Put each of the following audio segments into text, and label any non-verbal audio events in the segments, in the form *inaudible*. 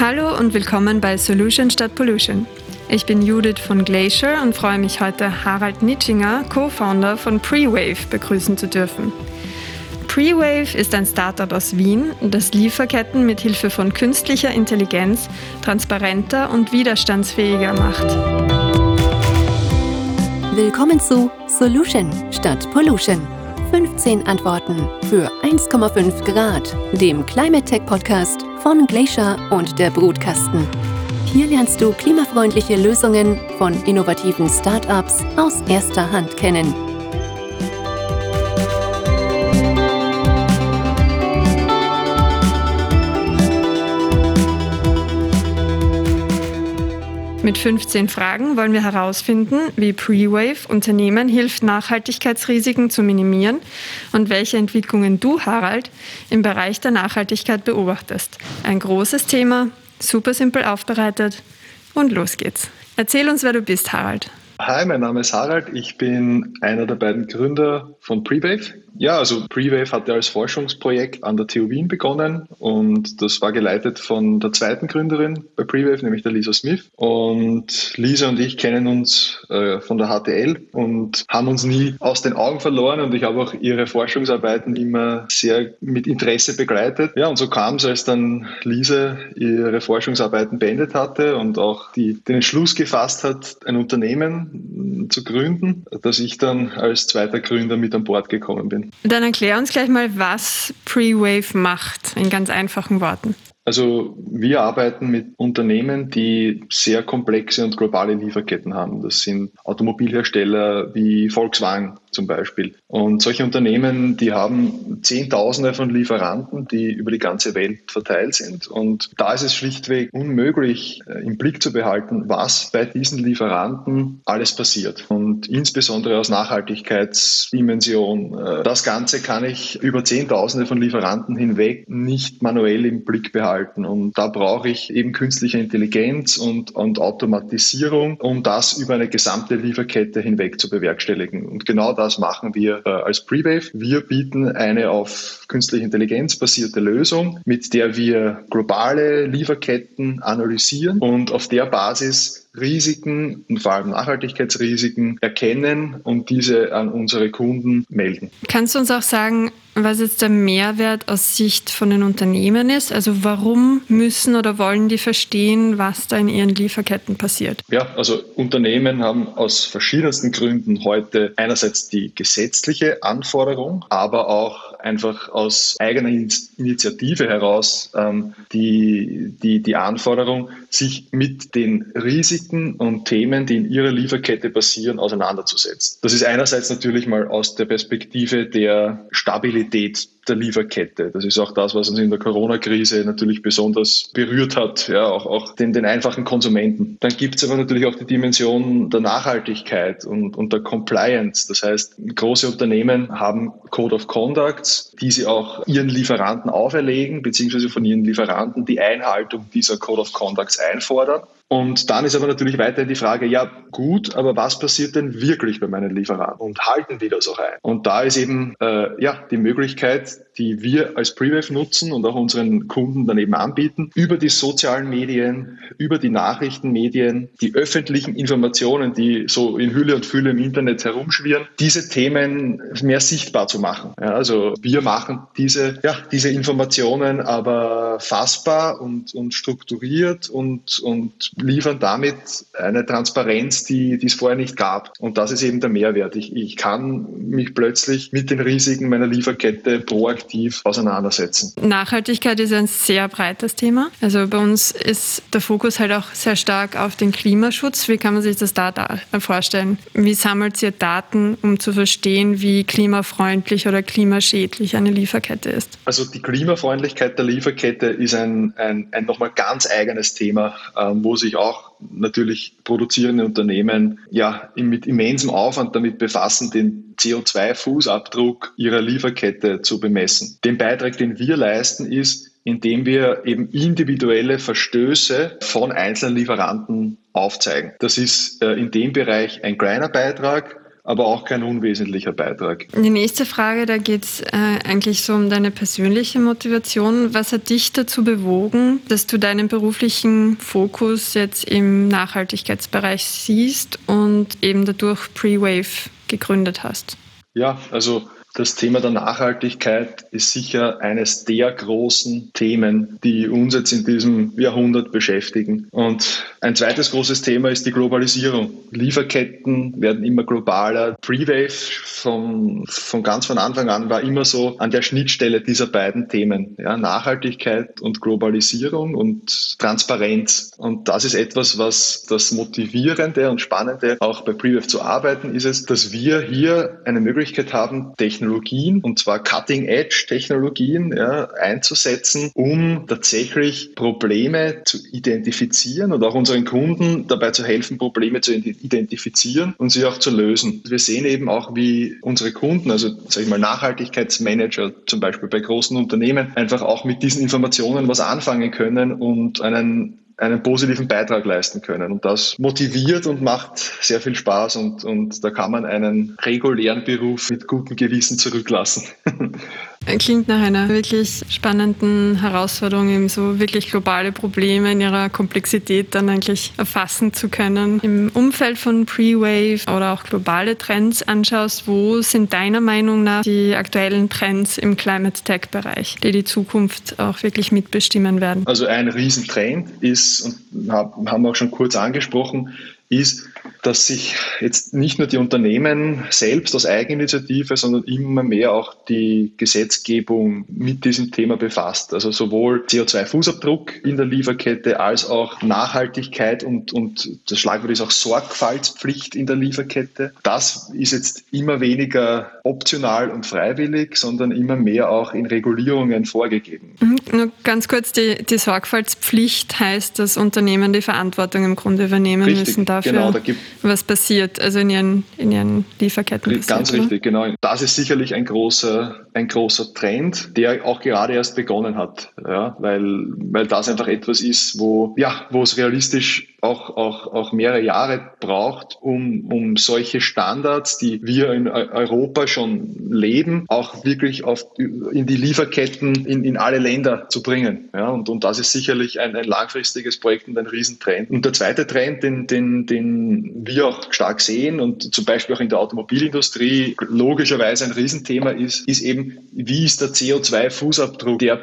Hallo und willkommen bei Solution statt Pollution. Ich bin Judith von Glacier und freue mich heute, Harald Nitschinger, Co-Founder von Prewave, begrüßen zu dürfen. Prewave ist ein Startup aus Wien, das Lieferketten mit Hilfe von künstlicher Intelligenz transparenter und widerstandsfähiger macht. Willkommen zu Solution statt Pollution. 15 Antworten für 1,5 Grad, dem Climate Tech Podcast von Glacier und der Brutkasten. Hier lernst du klimafreundliche Lösungen von innovativen Startups aus erster Hand kennen. Mit 15 Fragen wollen wir herausfinden, wie Prewave Unternehmen hilft, Nachhaltigkeitsrisiken zu minimieren und welche Entwicklungen du, Harald, im Bereich der Nachhaltigkeit beobachtest. Ein großes Thema, super simpel aufbereitet und los geht's. Erzähl uns, wer du bist, Harald. Hi, mein Name ist Harald. Ich bin einer der beiden Gründer von Prewave. Ja, also Prewave hatte als Forschungsprojekt an der TU Wien begonnen und das war geleitet von der zweiten Gründerin bei Prewave, nämlich der Lisa Smith. Und Lisa und ich kennen uns äh, von der HTL und haben uns nie aus den Augen verloren und ich habe auch ihre Forschungsarbeiten immer sehr mit Interesse begleitet. Ja, und so kam es, als dann Lisa ihre Forschungsarbeiten beendet hatte und auch die, den Entschluss gefasst hat, ein Unternehmen zu gründen, dass ich dann als zweiter Gründer mit an Bord gekommen bin. Dann erklär uns gleich mal, was Pre-Wave macht, in ganz einfachen Worten. Also wir arbeiten mit Unternehmen, die sehr komplexe und globale Lieferketten haben. Das sind Automobilhersteller wie Volkswagen zum Beispiel. Und solche Unternehmen, die haben Zehntausende von Lieferanten, die über die ganze Welt verteilt sind. Und da ist es schlichtweg unmöglich, äh, im Blick zu behalten, was bei diesen Lieferanten alles passiert. Und insbesondere aus Nachhaltigkeitsdimension. Äh, das Ganze kann ich über Zehntausende von Lieferanten hinweg nicht manuell im Blick behalten. Und da brauche ich eben künstliche Intelligenz und, und Automatisierung, um das über eine gesamte Lieferkette hinweg zu bewerkstelligen. Und genau das machen wir äh, als Prewave. Wir bieten eine auf künstliche Intelligenz basierte Lösung, mit der wir globale Lieferketten analysieren und auf der Basis Risiken und vor allem Nachhaltigkeitsrisiken erkennen und diese an unsere Kunden melden. Kannst du uns auch sagen, was jetzt der Mehrwert aus Sicht von den Unternehmen ist? Also warum müssen oder wollen die verstehen, was da in ihren Lieferketten passiert? Ja, also Unternehmen haben aus verschiedensten Gründen heute einerseits die gesetzliche Anforderung, aber auch einfach aus eigener Initiative heraus ähm, die, die, die Anforderung, sich mit den Risiken und Themen, die in ihrer Lieferkette passieren, auseinanderzusetzen. Das ist einerseits natürlich mal aus der Perspektive der Stabilität der Lieferkette. Das ist auch das, was uns in der Corona-Krise natürlich besonders berührt hat, ja, auch, auch den, den einfachen Konsumenten. Dann gibt es aber natürlich auch die Dimension der Nachhaltigkeit und, und der Compliance. Das heißt, große Unternehmen haben Code of Conducts, die sie auch ihren Lieferanten auferlegen, beziehungsweise von ihren Lieferanten die Einhaltung dieser Code of Conducts einfordern. Und dann ist aber natürlich weiterhin die Frage, ja gut, aber was passiert denn wirklich bei meinen Lieferanten und halten die das auch ein? Und da ist eben äh, ja die Möglichkeit, die wir als Prewave nutzen und auch unseren Kunden daneben anbieten, über die sozialen Medien, über die Nachrichtenmedien, die öffentlichen Informationen, die so in Hülle und Fülle im Internet herumschwirren, diese Themen mehr sichtbar zu machen. Ja, also wir machen diese, ja, diese Informationen aber fassbar und, und strukturiert und, und liefern damit eine Transparenz, die, die es vorher nicht gab. Und das ist eben der Mehrwert. Ich, ich kann mich plötzlich mit den Risiken meiner Lieferkette proaktiv auseinandersetzen. Nachhaltigkeit ist ein sehr breites Thema. Also bei uns ist der Fokus halt auch sehr stark auf den Klimaschutz. Wie kann man sich das da, vorstellen? Wie sammelt ihr Daten, um zu verstehen, wie klimafreundlich oder klimaschädlich eine Lieferkette ist? Also die Klimafreundlichkeit der Lieferkette ist ein, ein, ein nochmal ganz eigenes Thema, ähm, wo sich auch natürlich produzierende Unternehmen ja mit immensem Aufwand damit befassen, den CO2-Fußabdruck ihrer Lieferkette zu bemessen. Den Beitrag, den wir leisten, ist, indem wir eben individuelle Verstöße von einzelnen Lieferanten aufzeigen. Das ist äh, in dem Bereich ein kleiner Beitrag, aber auch kein unwesentlicher Beitrag. Die nächste Frage, da geht es äh, eigentlich so um deine persönliche Motivation. Was hat dich dazu bewogen, dass du deinen beruflichen Fokus jetzt im Nachhaltigkeitsbereich siehst und eben dadurch Pre-Wave gegründet hast? Ja, also das Thema der Nachhaltigkeit ist sicher eines der großen Themen, die uns jetzt in diesem Jahrhundert beschäftigen. Und ein zweites großes Thema ist die Globalisierung. Lieferketten werden immer globaler. Pre-Wave von, von ganz von Anfang an war immer so an der Schnittstelle dieser beiden Themen. Ja, Nachhaltigkeit und Globalisierung und Transparenz. Und das ist etwas, was das Motivierende und Spannende auch bei Pre-Wave zu arbeiten ist es, dass wir hier eine Möglichkeit haben, Technologie Technologien, und zwar Cutting-Edge-Technologien ja, einzusetzen, um tatsächlich Probleme zu identifizieren und auch unseren Kunden dabei zu helfen, Probleme zu identifizieren und sie auch zu lösen. Wir sehen eben auch, wie unsere Kunden, also sage ich mal Nachhaltigkeitsmanager zum Beispiel bei großen Unternehmen, einfach auch mit diesen Informationen was anfangen können und einen einen positiven Beitrag leisten können. Und das motiviert und macht sehr viel Spaß und, und da kann man einen regulären Beruf mit gutem Gewissen zurücklassen. *laughs* Klingt nach einer wirklich spannenden Herausforderung, eben so wirklich globale Probleme in ihrer Komplexität dann eigentlich erfassen zu können. Im Umfeld von Pre-Wave oder auch globale Trends anschaust, wo sind deiner Meinung nach die aktuellen Trends im Climate Tech-Bereich, die die Zukunft auch wirklich mitbestimmen werden? Also ein Riesentrend ist, und haben wir auch schon kurz angesprochen, ist, dass sich jetzt nicht nur die Unternehmen selbst aus Eigeninitiative, sondern immer mehr auch die Gesetzgebung mit diesem Thema befasst. Also sowohl CO2-Fußabdruck in der Lieferkette als auch Nachhaltigkeit und, und das Schlagwort ist auch Sorgfaltspflicht in der Lieferkette. Das ist jetzt immer weniger optional und freiwillig, sondern immer mehr auch in Regulierungen vorgegeben. Mhm, nur ganz kurz, die, die Sorgfaltspflicht heißt, dass Unternehmen die Verantwortung im Grunde übernehmen Richtig, müssen dafür. Genau, da gibt was passiert, also in ihren, in ihren Lieferketten. Passiert, Ganz richtig, oder? genau. Das ist sicherlich ein großer, ein großer Trend, der auch gerade erst begonnen hat, ja, weil, weil das einfach etwas ist, wo, ja, wo es realistisch auch, auch, auch mehrere Jahre braucht, um, um solche Standards, die wir in Europa schon leben, auch wirklich auf, in die Lieferketten in, in alle Länder zu bringen. Ja, und, und das ist sicherlich ein, ein langfristiges Projekt und ein Riesentrend. Und der zweite Trend, den, den, den wir auch stark sehen und zum Beispiel auch in der Automobilindustrie logischerweise ein Riesenthema ist, ist eben, wie ist der CO2-Fußabdruck der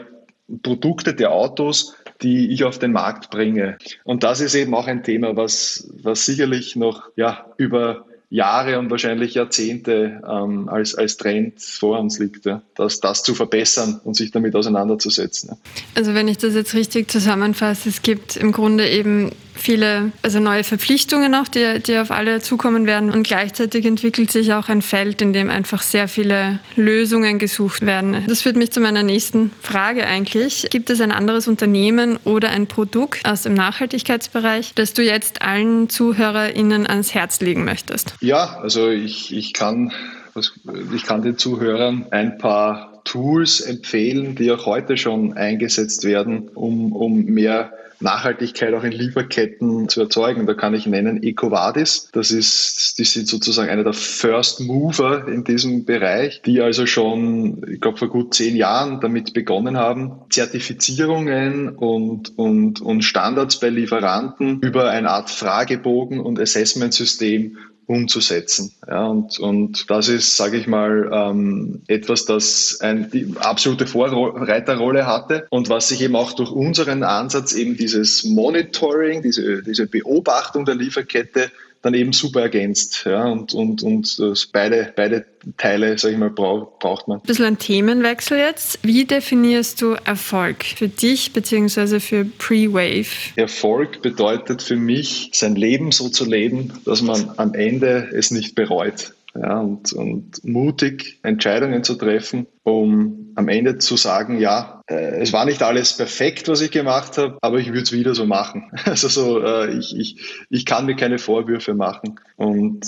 Produkte der Autos, die ich auf den Markt bringe. Und das ist eben auch ein Thema, was, was sicherlich noch ja, über Jahre und wahrscheinlich Jahrzehnte ähm, als, als Trend vor uns liegt, ja, das, das zu verbessern und sich damit auseinanderzusetzen. Ja. Also wenn ich das jetzt richtig zusammenfasse, es gibt im Grunde eben viele, also neue Verpflichtungen auch, die, die auf alle zukommen werden. Und gleichzeitig entwickelt sich auch ein Feld, in dem einfach sehr viele Lösungen gesucht werden. Das führt mich zu meiner nächsten Frage eigentlich. Gibt es ein anderes Unternehmen oder ein Produkt aus dem Nachhaltigkeitsbereich, das du jetzt allen ZuhörerInnen ans Herz legen möchtest? Ja, also ich, ich kann ich kann den Zuhörern ein paar Tools empfehlen, die auch heute schon eingesetzt werden, um, um mehr Nachhaltigkeit auch in Lieferketten zu erzeugen. Da kann ich nennen EcoVadis. Das ist, die sind sozusagen einer der First Mover in diesem Bereich, die also schon, ich glaube, vor gut zehn Jahren damit begonnen haben, Zertifizierungen und, und, und Standards bei Lieferanten über eine Art Fragebogen und Assessment-System umzusetzen. Ja, und, und das ist, sage ich mal, ähm, etwas, das ein, die absolute Vorreiterrolle hatte und was sich eben auch durch unseren Ansatz eben dieses Monitoring, diese, diese Beobachtung der Lieferkette dann eben super ergänzt. Ja, und, und, und beide, beide Teile, sage ich mal, brauch, braucht man. Ein bisschen ein Themenwechsel jetzt. Wie definierst du Erfolg für dich bzw. für Pre-Wave? Erfolg bedeutet für mich, sein Leben so zu leben, dass man am Ende es nicht bereut. Ja, und, und mutig Entscheidungen zu treffen, um am Ende zu sagen, ja, äh, es war nicht alles perfekt, was ich gemacht habe, aber ich würde es wieder so machen. *laughs* Also so, äh, ich, ich, ich kann mir keine Vorwürfe machen. Und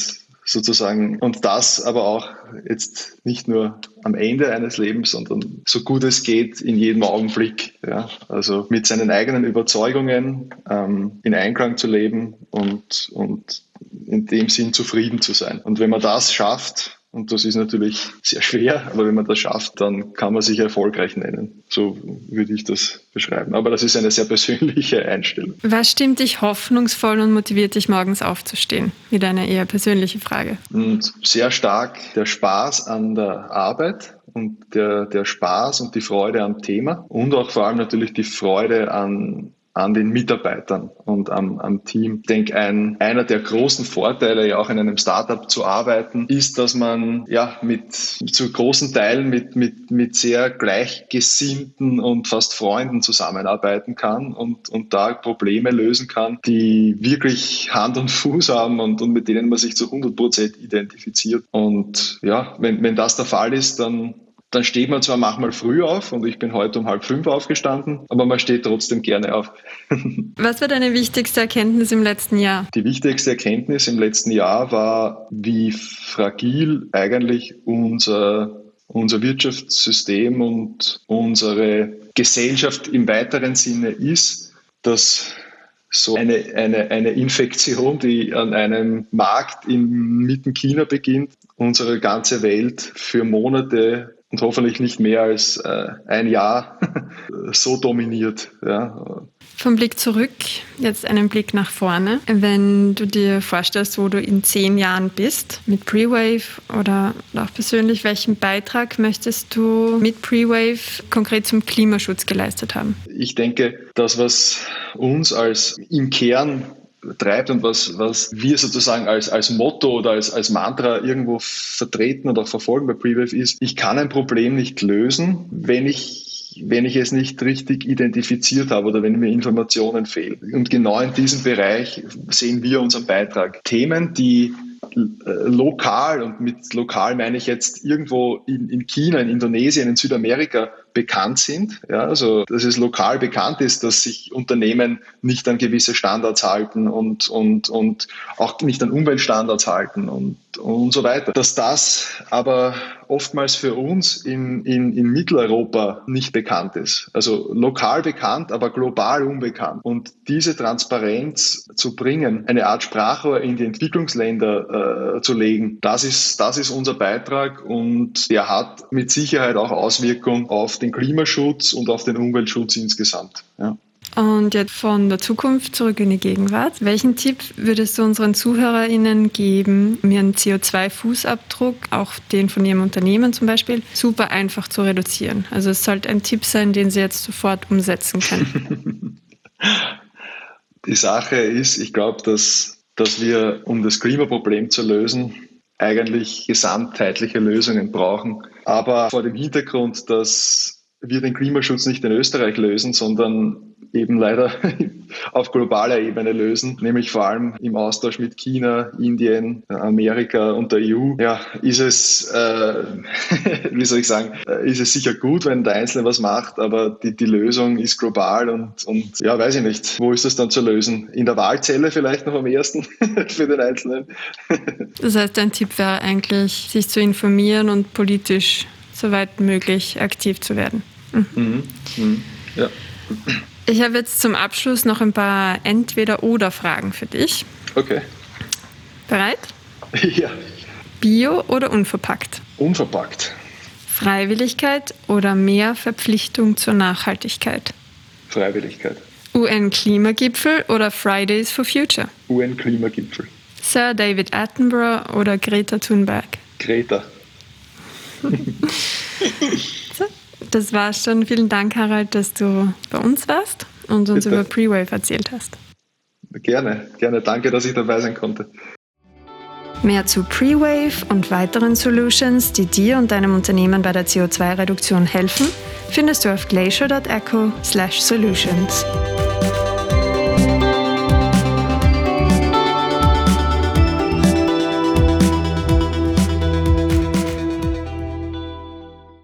sozusagen. Und das aber auch jetzt nicht nur am Ende eines Lebens, sondern so gut es geht in jedem Augenblick. Ja? Also mit seinen eigenen Überzeugungen ähm, in Einklang zu leben und, und in dem Sinn zufrieden zu sein. Und wenn man das schafft, und das ist natürlich sehr schwer, aber wenn man das schafft, dann kann man sich erfolgreich nennen. So würde ich das beschreiben. Aber das ist eine sehr persönliche Einstellung. Was stimmt dich hoffnungsvoll und motiviert dich morgens aufzustehen? Wieder eine eher persönliche Frage. Und sehr stark der Spaß an der Arbeit und der, der Spaß und die Freude am Thema und auch vor allem natürlich die Freude an an den Mitarbeitern und am, am Team. Ich denke, ein, einer der großen Vorteile, ja auch in einem Startup zu arbeiten, ist, dass man ja mit zu großen Teilen mit, mit, mit sehr gleichgesinnten und fast Freunden zusammenarbeiten kann und, und da Probleme lösen kann, die wirklich Hand und Fuß haben und, und mit denen man sich zu 100 Prozent identifiziert. Und ja, wenn, wenn das der Fall ist, dann dann steht man zwar manchmal früh auf und ich bin heute um halb fünf aufgestanden, aber man steht trotzdem gerne auf. *laughs* Was war deine wichtigste Erkenntnis im letzten Jahr? Die wichtigste Erkenntnis im letzten Jahr war, wie fragil eigentlich unser unser Wirtschaftssystem und unsere Gesellschaft im weiteren Sinne ist, dass so eine, eine, eine Infektion, die an einem Markt in mitten China beginnt, unsere ganze Welt für Monate und hoffentlich nicht mehr als äh, ein Jahr *laughs* so dominiert. Ja. Vom Blick zurück, jetzt einen Blick nach vorne. Wenn du dir vorstellst, wo du in zehn Jahren bist, mit Pre-Wave oder auch persönlich, welchen Beitrag möchtest du mit Pre-Wave konkret zum Klimaschutz geleistet haben? Ich denke, das, was uns als im Kern treibt und was, was wir sozusagen als, als Motto oder als, als Mantra irgendwo vertreten oder verfolgen bei Prewave ist, ich kann ein Problem nicht lösen, wenn ich wenn ich es nicht richtig identifiziert habe oder wenn mir Informationen fehlen. Und genau in diesem Bereich sehen wir unseren Beitrag. Themen, die äh, lokal, und mit lokal meine ich jetzt irgendwo in, in China, in Indonesien, in Südamerika bekannt sind. Ja, also, dass es lokal bekannt ist, dass sich Unternehmen nicht an gewisse Standards halten und, und, und auch nicht an Umweltstandards halten und, und so weiter. Dass das aber oftmals für uns in, in, in Mitteleuropa nicht bekannt ist. Also lokal bekannt, aber global unbekannt. Und diese Transparenz zu bringen, eine Art Sprachrohr in die Entwicklungsländer äh, zu legen, das ist, das ist unser Beitrag und der hat mit Sicherheit auch Auswirkungen auf den Klimaschutz und auf den Umweltschutz insgesamt. Ja. Und jetzt von der Zukunft zurück in die Gegenwart. Welchen Tipp würdest du unseren ZuhörerInnen geben, um ihren CO2-Fußabdruck, auch den von ihrem Unternehmen zum Beispiel, super einfach zu reduzieren? Also es sollte ein Tipp sein, den sie jetzt sofort umsetzen können. *laughs* die Sache ist, ich glaube, dass, dass wir, um das Klimaproblem zu lösen, eigentlich gesamtheitliche Lösungen brauchen. Aber vor dem Hintergrund, dass wir den Klimaschutz nicht in Österreich lösen, sondern eben leider *laughs* auf globaler Ebene lösen, nämlich vor allem im Austausch mit China, Indien, Amerika und der EU. Ja, ist es, äh, *laughs* wie soll ich sagen, äh, ist es sicher gut, wenn der Einzelne was macht, aber die, die Lösung ist global und, und ja, weiß ich nicht, wo ist das dann zu lösen? In der Wahlzelle vielleicht noch am ersten *laughs* für den Einzelnen. das heißt, dein Tipp wäre eigentlich, sich zu informieren und politisch soweit möglich aktiv zu werden. Mhm. Mhm. Ja. Ich habe jetzt zum Abschluss noch ein paar Entweder-Oder-Fragen für dich. Okay. Bereit? *laughs* Ja. Bio oder unverpackt? Unverpackt. Freiwilligkeit oder mehr Verpflichtung zur Nachhaltigkeit? Freiwilligkeit. UN-Klimagipfel oder Fridays for Future? UN-Klimagipfel. Sir David Attenborough oder Greta Thunberg? Greta. *laughs* Das war's schon. Vielen Dank, Harald, dass du bei uns warst und uns Bitte. über Pre-Wave erzählt hast. Gerne, gerne. Danke, dass ich dabei sein konnte. Mehr zu Pre-Wave und weiteren Solutions, die dir und deinem Unternehmen bei der CO2-Reduktion helfen, findest du auf glacier.echo/solutions.